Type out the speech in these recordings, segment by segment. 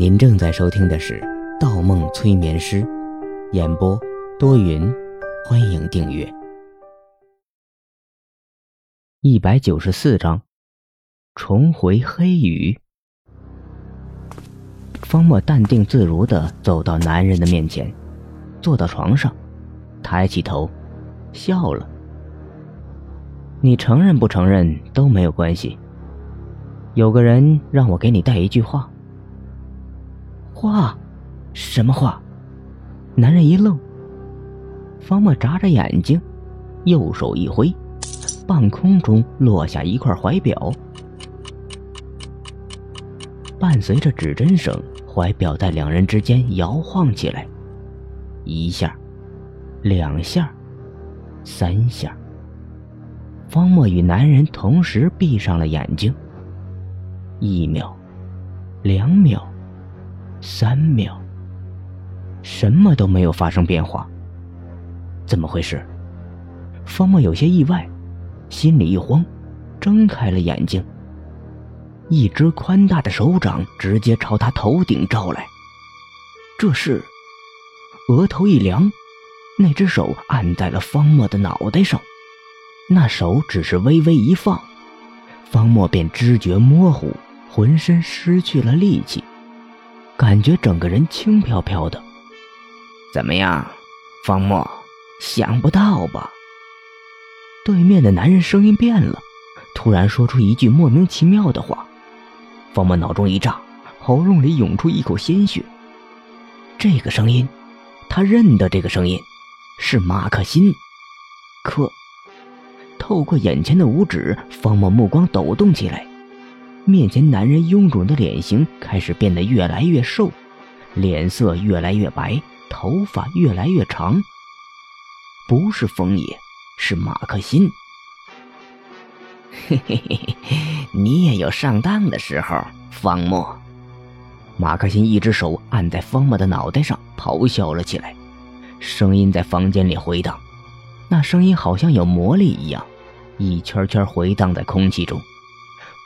您正在收听的是《盗梦催眠师》，演播多云，欢迎订阅。一百九十四章，重回黑雨。方墨淡定自如的走到男人的面前，坐到床上，抬起头，笑了。你承认不承认都没有关系。有个人让我给你带一句话。话，什么话？男人一愣。方墨眨着眼睛，右手一挥，半空中落下一块怀表，伴随着指针声，怀表在两人之间摇晃起来，一下，两下，三下。方墨与男人同时闭上了眼睛。一秒，两秒。三秒，什么都没有发生变化。怎么回事？方墨有些意外，心里一慌，睁开了眼睛。一只宽大的手掌直接朝他头顶照来。这是，额头一凉，那只手按在了方墨的脑袋上。那手只是微微一放，方墨便知觉模糊，浑身失去了力气。感觉整个人轻飘飘的，怎么样，方墨？想不到吧？对面的男人声音变了，突然说出一句莫名其妙的话。方墨脑中一炸，喉咙里涌出一口鲜血。这个声音，他认得这个声音，是马克辛。可，透过眼前的五指，方墨目光抖动起来。面前男人臃肿的脸型开始变得越来越瘦，脸色越来越白，头发越来越长。不是风野，是马克辛。嘿嘿嘿嘿，你也有上当的时候，方墨。马克辛一只手按在方墨的脑袋上，咆哮了起来，声音在房间里回荡，那声音好像有魔力一样，一圈圈回荡在空气中。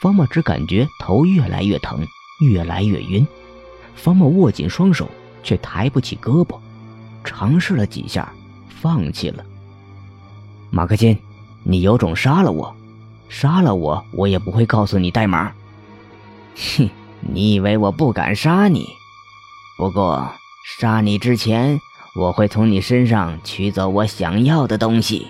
方墨只感觉头越来越疼，越来越晕。方墨握紧双手，却抬不起胳膊，尝试了几下，放弃了。马克辛，你有种杀了我！杀了我，我也不会告诉你代码。哼，你以为我不敢杀你？不过杀你之前，我会从你身上取走我想要的东西。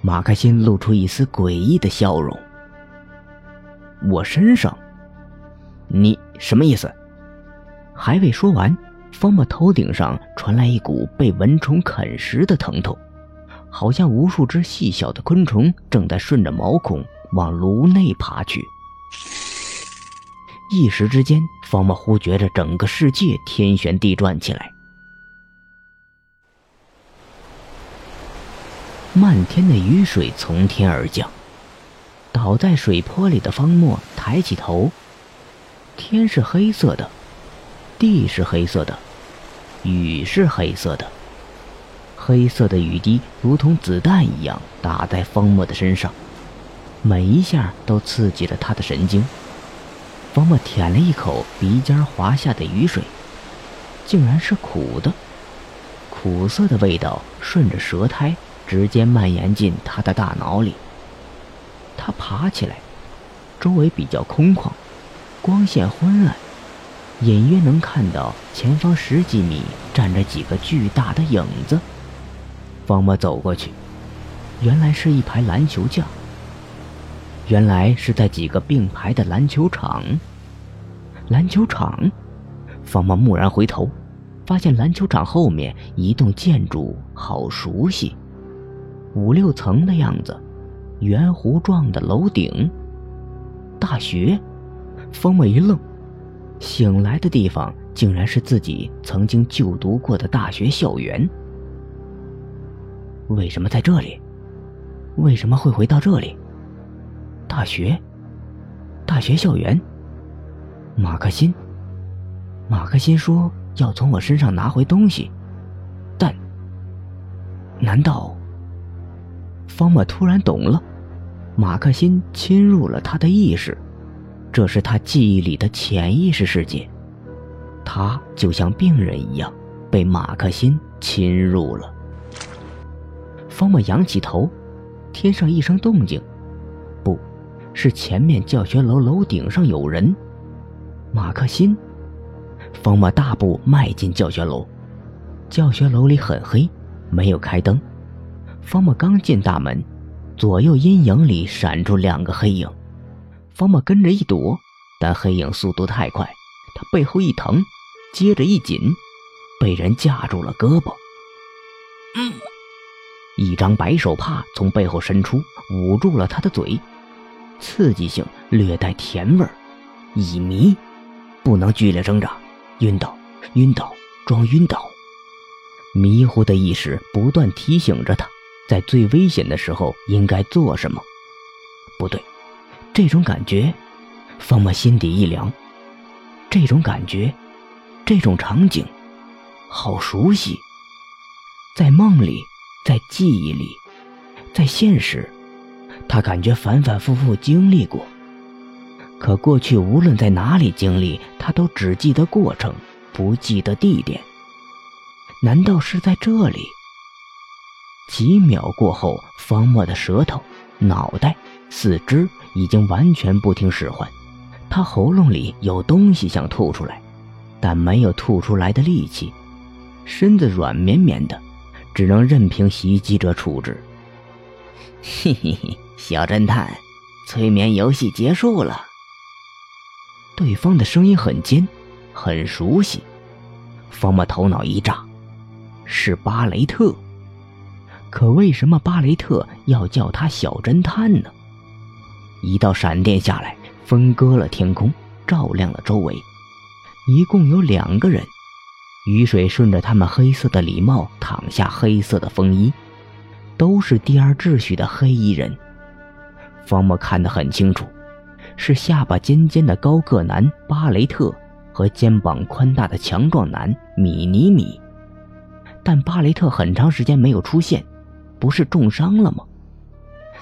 马克辛露出一丝诡异的笑容。我身上，你什么意思？还未说完，方墨头顶上传来一股被蚊虫啃食的疼痛，好像无数只细小的昆虫正在顺着毛孔往颅内爬去。一时之间，方墨忽觉着整个世界天旋地转起来，漫天的雨水从天而降。倒在水坡里的方墨抬起头，天是黑色的，地是黑色的，雨是黑色的。黑色的雨滴如同子弹一样打在方墨的身上，每一下都刺激了他的神经。方墨舔了一口鼻尖滑下的雨水，竟然是苦的，苦涩的味道顺着舌苔直接蔓延进他的大脑里。他爬起来，周围比较空旷，光线昏暗，隐约能看到前方十几米站着几个巨大的影子。方墨走过去，原来是一排篮球架。原来是在几个并排的篮球场。篮球场，方墨蓦然回头，发现篮球场后面一栋建筑好熟悉，五六层的样子。圆弧状的楼顶，大学，方墨一愣，醒来的地方竟然是自己曾经就读过的大学校园。为什么在这里？为什么会回到这里？大学，大学校园。马克辛，马克辛说要从我身上拿回东西，但，难道？方墨突然懂了，马克辛侵入了他的意识，这是他记忆里的潜意识世界。他就像病人一样被马克辛侵入了。方莫仰起头，天上一声动静，不，是前面教学楼楼顶上有人。马克辛。方莫大步迈进教学楼，教学楼里很黑，没有开灯。方木刚进大门，左右阴影里闪出两个黑影。方木跟着一躲，但黑影速度太快，他背后一疼，接着一紧，被人架住了胳膊。嗯，一张白手帕从背后伸出，捂住了他的嘴，刺激性略带甜味儿，乙醚，不能剧烈挣扎。晕倒，晕倒，装晕倒。迷糊的意识不断提醒着他，在最危险的时候应该做什么。不对，这种感觉，方莫心底一凉。这种感觉，这种场景，好熟悉。在梦里，在记忆里，在现实，他感觉反反复复经历过。可过去无论在哪里经历，他都只记得过程，不记得地点。难道是在这里？几秒过后，方墨的舌头、脑袋、四肢已经完全不听使唤，他喉咙里有东西想吐出来，但没有吐出来的力气，身子软绵绵的，只能任凭袭击者处置。嘿嘿嘿，小侦探，催眠游戏结束了。对方的声音很尖，很熟悉。方莫头脑一炸，是巴雷特。可为什么巴雷特要叫他小侦探呢？一道闪电下来，分割了天空，照亮了周围。一共有两个人，雨水顺着他们黑色的礼帽淌下黑色的风衣，都是第二秩序的黑衣人。方木看得很清楚。是下巴尖尖的高个男巴雷特和肩膀宽大的强壮男米尼米，但巴雷特很长时间没有出现，不是重伤了吗？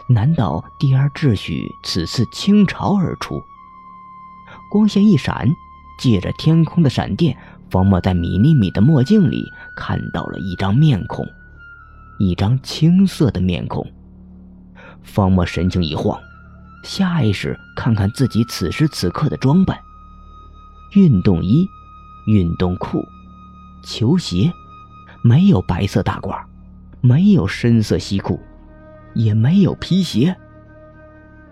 难道第二秩序此次倾巢而出？光线一闪，借着天空的闪电，方莫在米粒米的墨镜里看到了一张面孔，一张青色的面孔。方莫神情一晃。下意识看看自己此时此刻的装扮：运动衣、运动裤、球鞋，没有白色大褂，没有深色西裤，也没有皮鞋。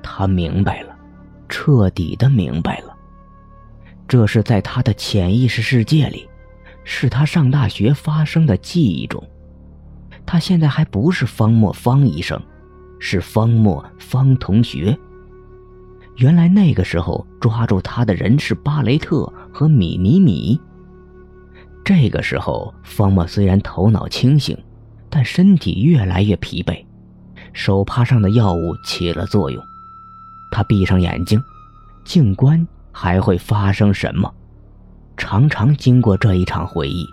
他明白了，彻底的明白了，这是在他的潜意识世界里，是他上大学发生的记忆中。他现在还不是方墨方医生，是方墨方同学。原来那个时候抓住他的人是巴雷特和米尼米。这个时候，方莫虽然头脑清醒，但身体越来越疲惫，手帕上的药物起了作用。他闭上眼睛，静观还会发生什么。常常经过这一场回忆，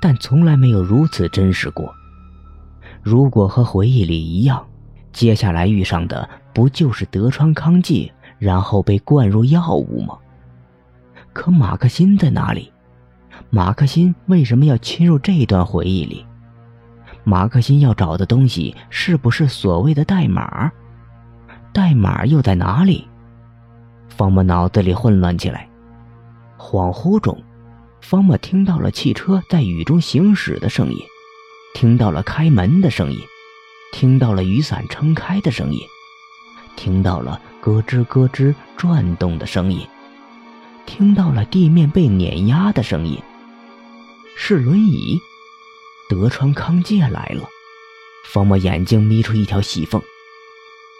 但从来没有如此真实过。如果和回忆里一样，接下来遇上的不就是德川康介？然后被灌入药物吗？可马克辛在哪里？马克辛为什么要侵入这段回忆里？马克辛要找的东西是不是所谓的代码？代码又在哪里？方莫脑子里混乱起来。恍惚中，方莫听到了汽车在雨中行驶的声音，听到了开门的声音，听到了雨伞撑开的声音，听到了。咯吱咯吱转动的声音，听到了地面被碾压的声音。是轮椅，德川康介来了。方莫眼睛眯出一条细缝，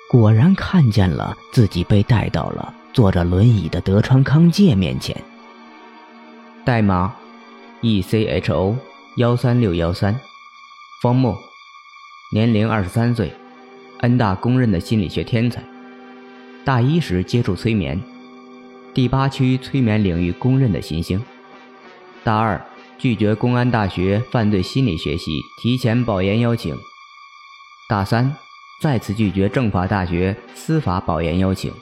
果然看见了自己被带到了坐着轮椅的德川康介面前。代码：E C H O 幺三六幺三，方墨，年龄二十三岁，安大公认的心理学天才。大一时接触催眠，第八区催眠领域公认的新星。大二拒绝公安大学犯罪心理学系提前保研邀请。大三再次拒绝政法大学司法保研邀请。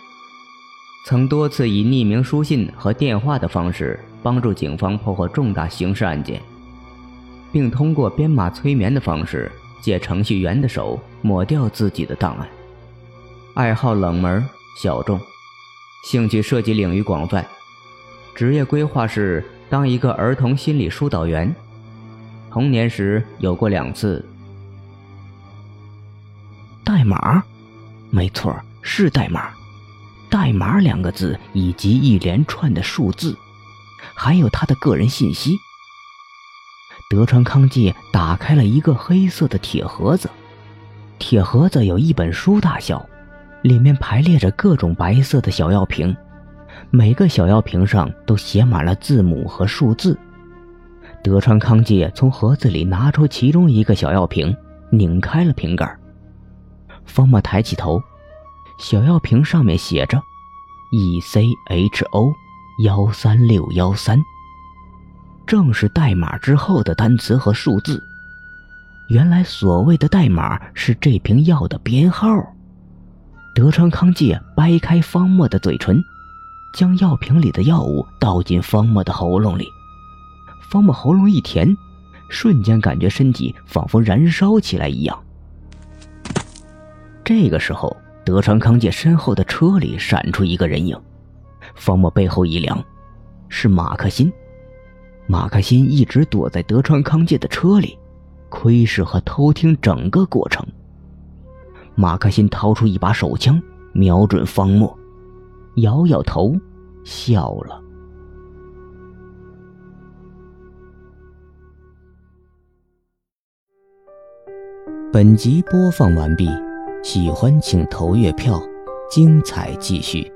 曾多次以匿名书信和电话的方式帮助警方破获重大刑事案件，并通过编码催眠的方式借程序员的手抹掉自己的档案。爱好冷门小众，兴趣涉及领域广泛，职业规划是当一个儿童心理疏导员。童年时有过两次代码，没错，是代码。代码两个字以及一连串的数字，还有他的个人信息。德川康介打开了一个黑色的铁盒子，铁盒子有一本书大小，里面排列着各种白色的小药瓶，每个小药瓶上都写满了字母和数字。德川康介从盒子里拿出其中一个小药瓶，拧开了瓶盖。方墨抬起头。小药瓶上面写着 “E C H O 幺三六幺三”，正是代码之后的单词和数字。原来所谓的代码是这瓶药的编号。德川康介掰开方墨的嘴唇，将药瓶里的药物倒进方墨的喉咙里。方墨喉咙一甜，瞬间感觉身体仿佛燃烧起来一样。这个时候。德川康介身后的车里闪出一个人影，方墨背后一凉，是马克辛。马克辛一直躲在德川康介的车里，窥视和偷听整个过程。马克辛掏出一把手枪，瞄准方墨，摇摇头，笑了。本集播放完毕。喜欢请投月票，精彩继续。